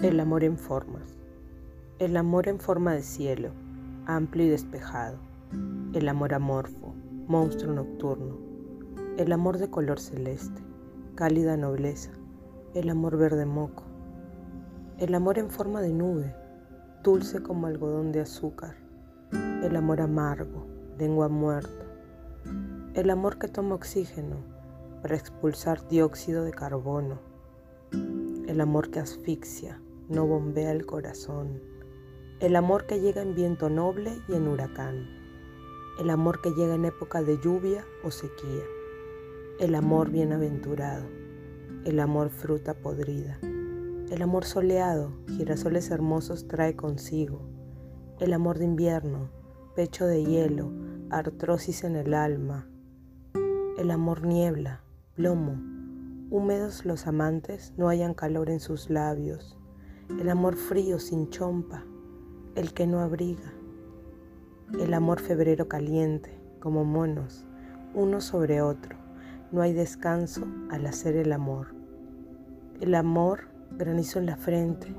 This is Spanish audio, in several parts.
El amor en formas. El amor en forma de cielo, amplio y despejado. El amor amorfo, monstruo nocturno. El amor de color celeste, cálida nobleza. El amor verde moco. El amor en forma de nube, dulce como algodón de azúcar. El amor amargo, lengua muerta. El amor que toma oxígeno para expulsar dióxido de carbono. El amor que asfixia no bombea el corazón. El amor que llega en viento noble y en huracán. El amor que llega en época de lluvia o sequía. El amor bienaventurado. El amor fruta podrida. El amor soleado, girasoles hermosos trae consigo. El amor de invierno, pecho de hielo, artrosis en el alma. El amor niebla, plomo. Húmedos los amantes no hayan calor en sus labios el amor frío sin chompa, el que no abriga, el amor febrero caliente, como monos, uno sobre otro, no hay descanso al hacer el amor. El amor granizo en la frente,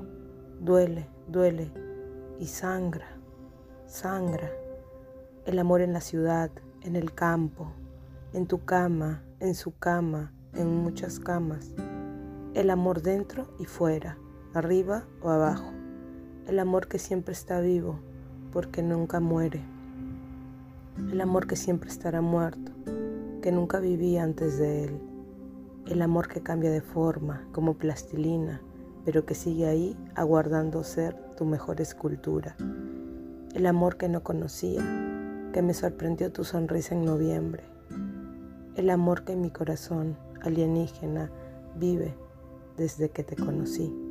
duele, duele y sangra, sangra. El amor en la ciudad, en el campo, en tu cama, en su cama, en muchas camas. El amor dentro y fuera arriba o abajo. El amor que siempre está vivo, porque nunca muere. El amor que siempre estará muerto, que nunca viví antes de él. El amor que cambia de forma, como plastilina, pero que sigue ahí aguardando ser tu mejor escultura. El amor que no conocía, que me sorprendió tu sonrisa en noviembre. El amor que en mi corazón alienígena vive desde que te conocí.